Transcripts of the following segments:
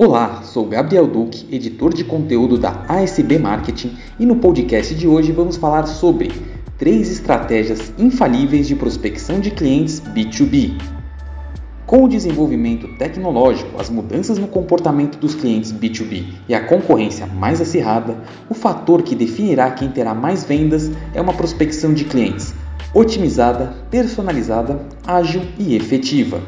Olá, sou Gabriel Duque, editor de conteúdo da ASB Marketing, e no podcast de hoje vamos falar sobre três estratégias infalíveis de prospecção de clientes B2B. Com o desenvolvimento tecnológico, as mudanças no comportamento dos clientes B2B e a concorrência mais acirrada, o fator que definirá quem terá mais vendas é uma prospecção de clientes otimizada, personalizada, ágil e efetiva.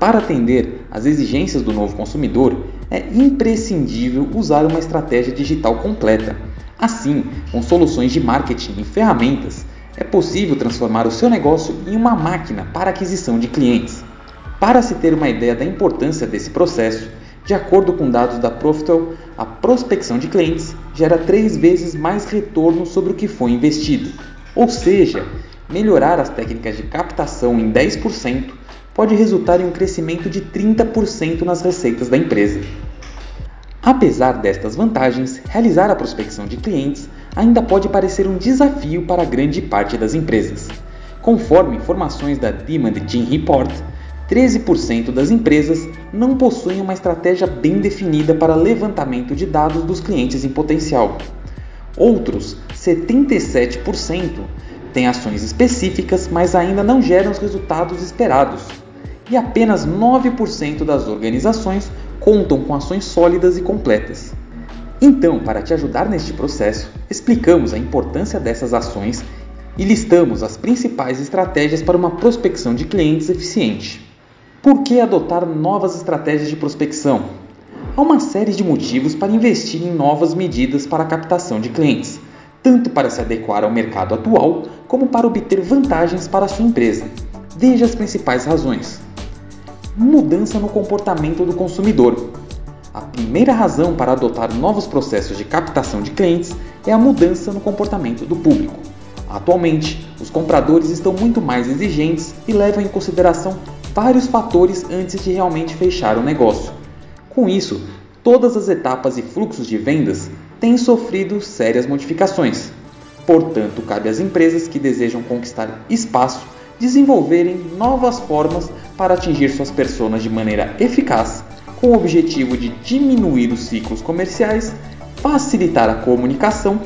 Para atender às exigências do novo consumidor, é imprescindível usar uma estratégia digital completa. Assim, com soluções de marketing e ferramentas, é possível transformar o seu negócio em uma máquina para aquisição de clientes. Para se ter uma ideia da importância desse processo, de acordo com dados da Profitel, a prospecção de clientes gera três vezes mais retorno sobre o que foi investido. Ou seja, melhorar as técnicas de captação em 10% pode resultar em um crescimento de 30% nas receitas da empresa. Apesar destas vantagens, realizar a prospecção de clientes ainda pode parecer um desafio para grande parte das empresas. Conforme informações da Demand Team Report, 13% das empresas não possuem uma estratégia bem definida para levantamento de dados dos clientes em potencial. Outros, 77%, têm ações específicas, mas ainda não geram os resultados esperados. E apenas 9% das organizações contam com ações sólidas e completas. Então, para te ajudar neste processo, explicamos a importância dessas ações e listamos as principais estratégias para uma prospecção de clientes eficiente. Por que adotar novas estratégias de prospecção? Há uma série de motivos para investir em novas medidas para a captação de clientes tanto para se adequar ao mercado atual como para obter vantagens para a sua empresa. Veja as principais razões. Mudança no comportamento do consumidor. A primeira razão para adotar novos processos de captação de clientes é a mudança no comportamento do público. Atualmente, os compradores estão muito mais exigentes e levam em consideração vários fatores antes de realmente fechar o negócio. Com isso, todas as etapas e fluxos de vendas têm sofrido sérias modificações. Portanto, cabe às empresas que desejam conquistar espaço desenvolverem novas formas para atingir suas personas de maneira eficaz, com o objetivo de diminuir os ciclos comerciais, facilitar a comunicação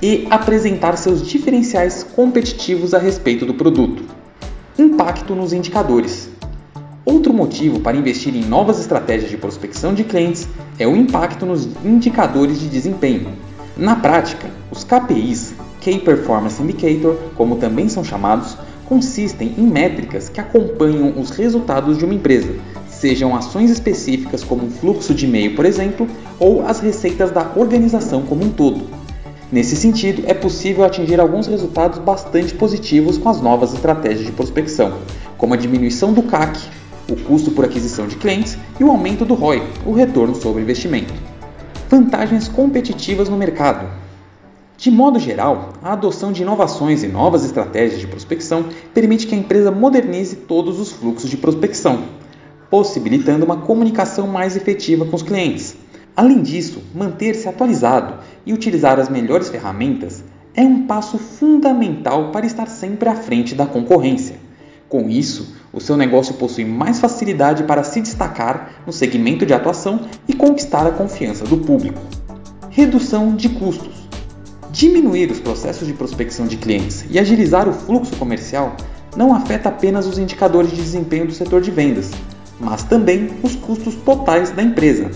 e apresentar seus diferenciais competitivos a respeito do produto. Impacto nos indicadores. Outro motivo para investir em novas estratégias de prospecção de clientes é o impacto nos indicadores de desempenho. Na prática, os KPIs, Key Performance Indicator, como também são chamados, consistem em métricas que acompanham os resultados de uma empresa, sejam ações específicas como um fluxo de e-mail, por exemplo, ou as receitas da organização como um todo. Nesse sentido, é possível atingir alguns resultados bastante positivos com as novas estratégias de prospecção, como a diminuição do CAC, o custo por aquisição de clientes e o aumento do ROI, o retorno sobre investimento. Vantagens competitivas no mercado. De modo geral, a adoção de inovações e novas estratégias de prospecção permite que a empresa modernize todos os fluxos de prospecção, possibilitando uma comunicação mais efetiva com os clientes. Além disso, manter-se atualizado e utilizar as melhores ferramentas é um passo fundamental para estar sempre à frente da concorrência. Com isso, o seu negócio possui mais facilidade para se destacar no segmento de atuação e conquistar a confiança do público. Redução de custos. Diminuir os processos de prospecção de clientes e agilizar o fluxo comercial não afeta apenas os indicadores de desempenho do setor de vendas, mas também os custos totais da empresa.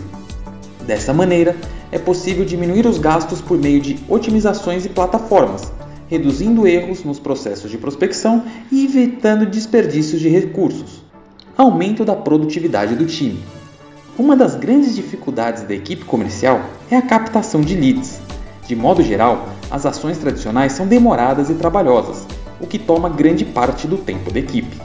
Dessa maneira, é possível diminuir os gastos por meio de otimizações e plataformas, reduzindo erros nos processos de prospecção e evitando desperdícios de recursos. Aumento da produtividade do time. Uma das grandes dificuldades da equipe comercial é a captação de leads. De modo geral, as ações tradicionais são demoradas e trabalhosas, o que toma grande parte do tempo da equipe.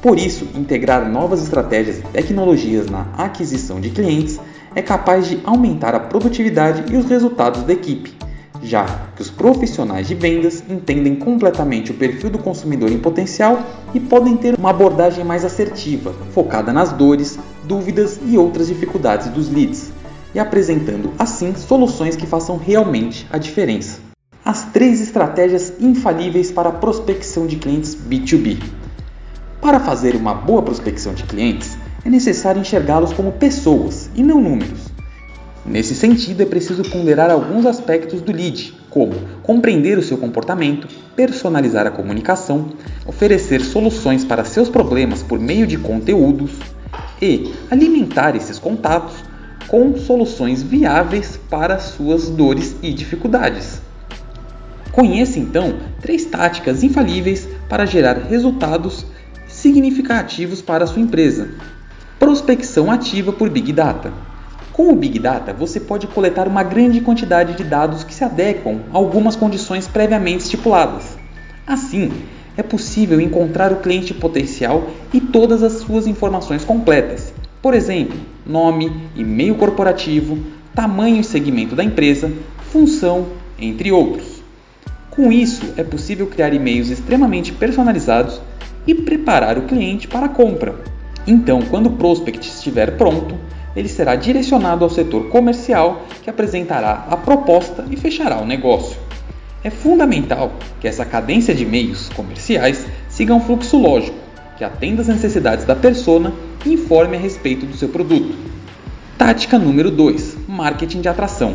Por isso, integrar novas estratégias e tecnologias na aquisição de clientes é capaz de aumentar a produtividade e os resultados da equipe, já que os profissionais de vendas entendem completamente o perfil do consumidor em potencial e podem ter uma abordagem mais assertiva, focada nas dores, dúvidas e outras dificuldades dos leads, e apresentando assim soluções que façam realmente a diferença. As três estratégias infalíveis para a prospecção de clientes B2B. Para fazer uma boa prospecção de clientes, é necessário enxergá-los como pessoas e não números. Nesse sentido, é preciso ponderar alguns aspectos do lead, como compreender o seu comportamento, personalizar a comunicação, oferecer soluções para seus problemas por meio de conteúdos e alimentar esses contatos com soluções viáveis para suas dores e dificuldades. Conheça então três táticas infalíveis para gerar resultados significativos para a sua empresa. Prospecção ativa por Big Data. Com o Big Data, você pode coletar uma grande quantidade de dados que se adequam a algumas condições previamente estipuladas. Assim, é possível encontrar o cliente potencial e todas as suas informações completas. Por exemplo, nome, e-mail corporativo, tamanho e segmento da empresa, função, entre outros. Com isso, é possível criar e-mails extremamente personalizados e preparar o cliente para a compra. Então, quando o prospect estiver pronto, ele será direcionado ao setor comercial que apresentará a proposta e fechará o negócio. É fundamental que essa cadência de meios comerciais siga um fluxo lógico, que atenda às necessidades da persona e informe a respeito do seu produto. Tática número 2: Marketing de atração.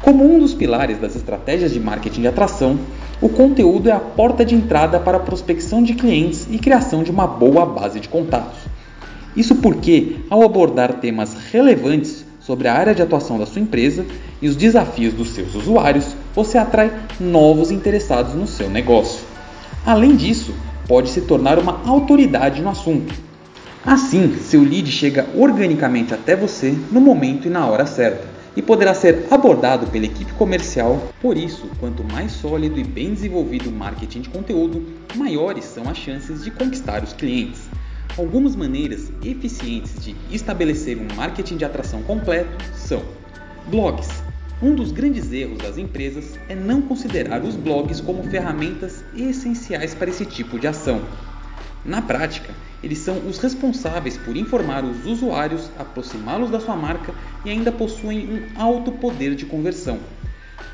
Como um dos pilares das estratégias de marketing de atração, o conteúdo é a porta de entrada para a prospecção de clientes e criação de uma boa base de contatos. Isso porque, ao abordar temas relevantes sobre a área de atuação da sua empresa e os desafios dos seus usuários, você atrai novos interessados no seu negócio. Além disso, pode se tornar uma autoridade no assunto. Assim, seu lead chega organicamente até você no momento e na hora certa e poderá ser abordado pela equipe comercial. Por isso, quanto mais sólido e bem desenvolvido o marketing de conteúdo, maiores são as chances de conquistar os clientes. Algumas maneiras eficientes de estabelecer um marketing de atração completo são blogs. Um dos grandes erros das empresas é não considerar os blogs como ferramentas essenciais para esse tipo de ação. Na prática, eles são os responsáveis por informar os usuários, aproximá-los da sua marca e ainda possuem um alto poder de conversão.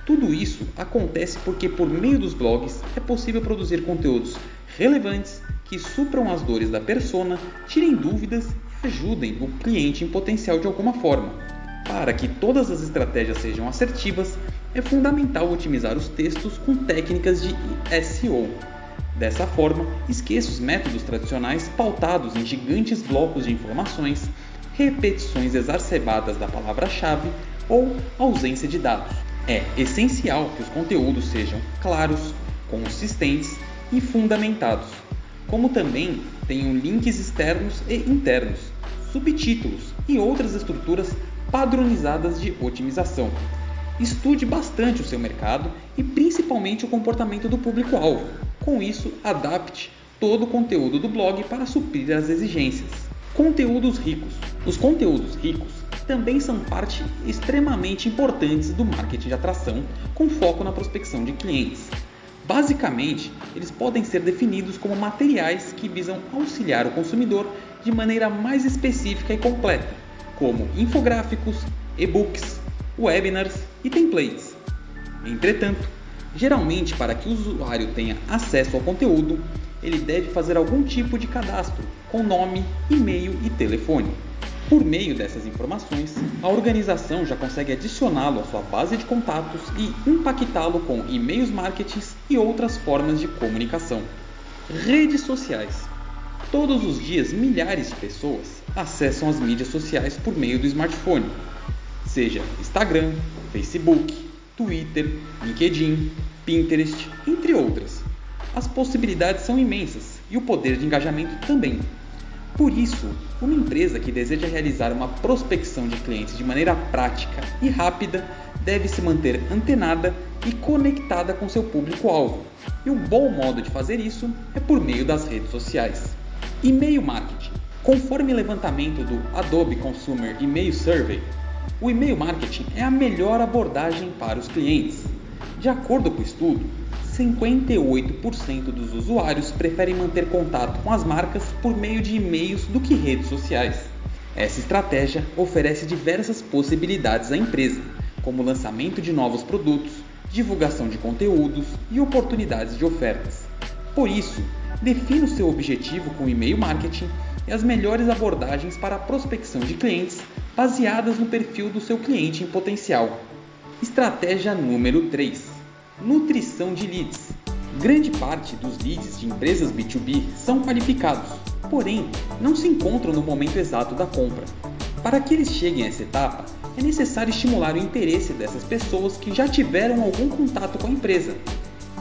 Tudo isso acontece porque, por meio dos blogs, é possível produzir conteúdos relevantes que supram as dores da persona, tirem dúvidas e ajudem o cliente em potencial de alguma forma. Para que todas as estratégias sejam assertivas, é fundamental otimizar os textos com técnicas de SEO. Dessa forma, esqueça os métodos tradicionais pautados em gigantes blocos de informações, repetições exacerbadas da palavra-chave ou ausência de dados. É essencial que os conteúdos sejam claros, consistentes e fundamentados como também tenham links externos e internos, subtítulos e outras estruturas padronizadas de otimização. Estude bastante o seu mercado e principalmente o comportamento do público-alvo. Com isso, adapte todo o conteúdo do blog para suprir as exigências. Conteúdos ricos. Os conteúdos ricos também são parte extremamente importantes do marketing de atração, com foco na prospecção de clientes. Basicamente, eles podem ser definidos como materiais que visam auxiliar o consumidor de maneira mais específica e completa, como infográficos, e-books, webinars e templates. Entretanto, geralmente para que o usuário tenha acesso ao conteúdo, ele deve fazer algum tipo de cadastro com nome, e-mail e telefone. Por meio dessas informações, a organização já consegue adicioná-lo à sua base de contatos e impactá-lo com e-mails marketing e outras formas de comunicação. Redes sociais. Todos os dias, milhares de pessoas acessam as mídias sociais por meio do smartphone, seja Instagram, Facebook, Twitter, LinkedIn, Pinterest, entre outras. As possibilidades são imensas e o poder de engajamento também. Por isso, uma empresa que deseja realizar uma prospecção de clientes de maneira prática e rápida deve se manter antenada e conectada com seu público-alvo. E um bom modo de fazer isso é por meio das redes sociais. E-mail marketing. Conforme levantamento do Adobe Consumer Email Survey, o e-mail marketing é a melhor abordagem para os clientes. De acordo com o estudo, 58% dos usuários preferem manter contato com as marcas por meio de e-mails do que redes sociais. Essa estratégia oferece diversas possibilidades à empresa, como lançamento de novos produtos, divulgação de conteúdos e oportunidades de ofertas. Por isso, defina o seu objetivo com e-mail marketing e as melhores abordagens para a prospecção de clientes baseadas no perfil do seu cliente em potencial. Estratégia número 3: Nutrição de leads. Grande parte dos leads de empresas B2B são qualificados, porém não se encontram no momento exato da compra. Para que eles cheguem a essa etapa, é necessário estimular o interesse dessas pessoas que já tiveram algum contato com a empresa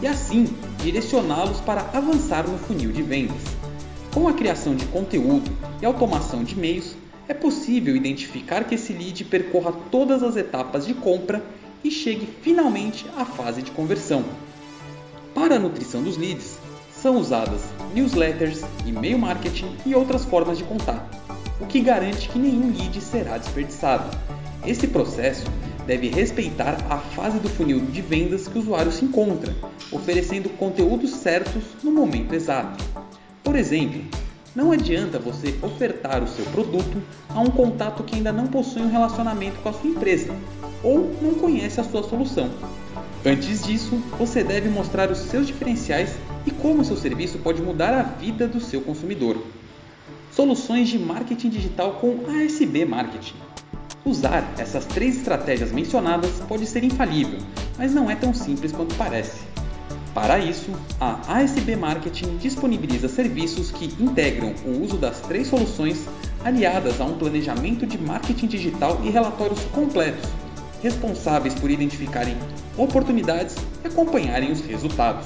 e assim direcioná-los para avançar no funil de vendas. Com a criação de conteúdo e automação de e-mails, é possível identificar que esse lead percorra todas as etapas de compra e chegue finalmente à fase de conversão. Para a nutrição dos leads, são usadas newsletters, e-mail marketing e outras formas de contato, o que garante que nenhum lead será desperdiçado. Esse processo deve respeitar a fase do funil de vendas que o usuário se encontra, oferecendo conteúdos certos no momento exato. Por exemplo, não adianta você ofertar o seu produto a um contato que ainda não possui um relacionamento com a sua empresa ou não conhece a sua solução. Antes disso, você deve mostrar os seus diferenciais e como seu serviço pode mudar a vida do seu consumidor. Soluções de marketing digital com ASB Marketing. Usar essas três estratégias mencionadas pode ser infalível, mas não é tão simples quanto parece. Para isso, a ASB Marketing disponibiliza serviços que integram o uso das três soluções aliadas a um planejamento de marketing digital e relatórios completos responsáveis por identificarem oportunidades e acompanharem os resultados.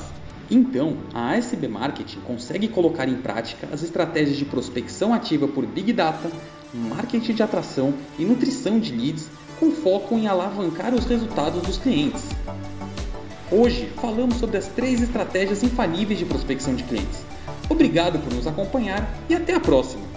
Então, a ASB Marketing consegue colocar em prática as estratégias de prospecção ativa por Big Data, marketing de atração e nutrição de leads com foco em alavancar os resultados dos clientes. Hoje falamos sobre as três estratégias infalíveis de prospecção de clientes. Obrigado por nos acompanhar e até a próxima!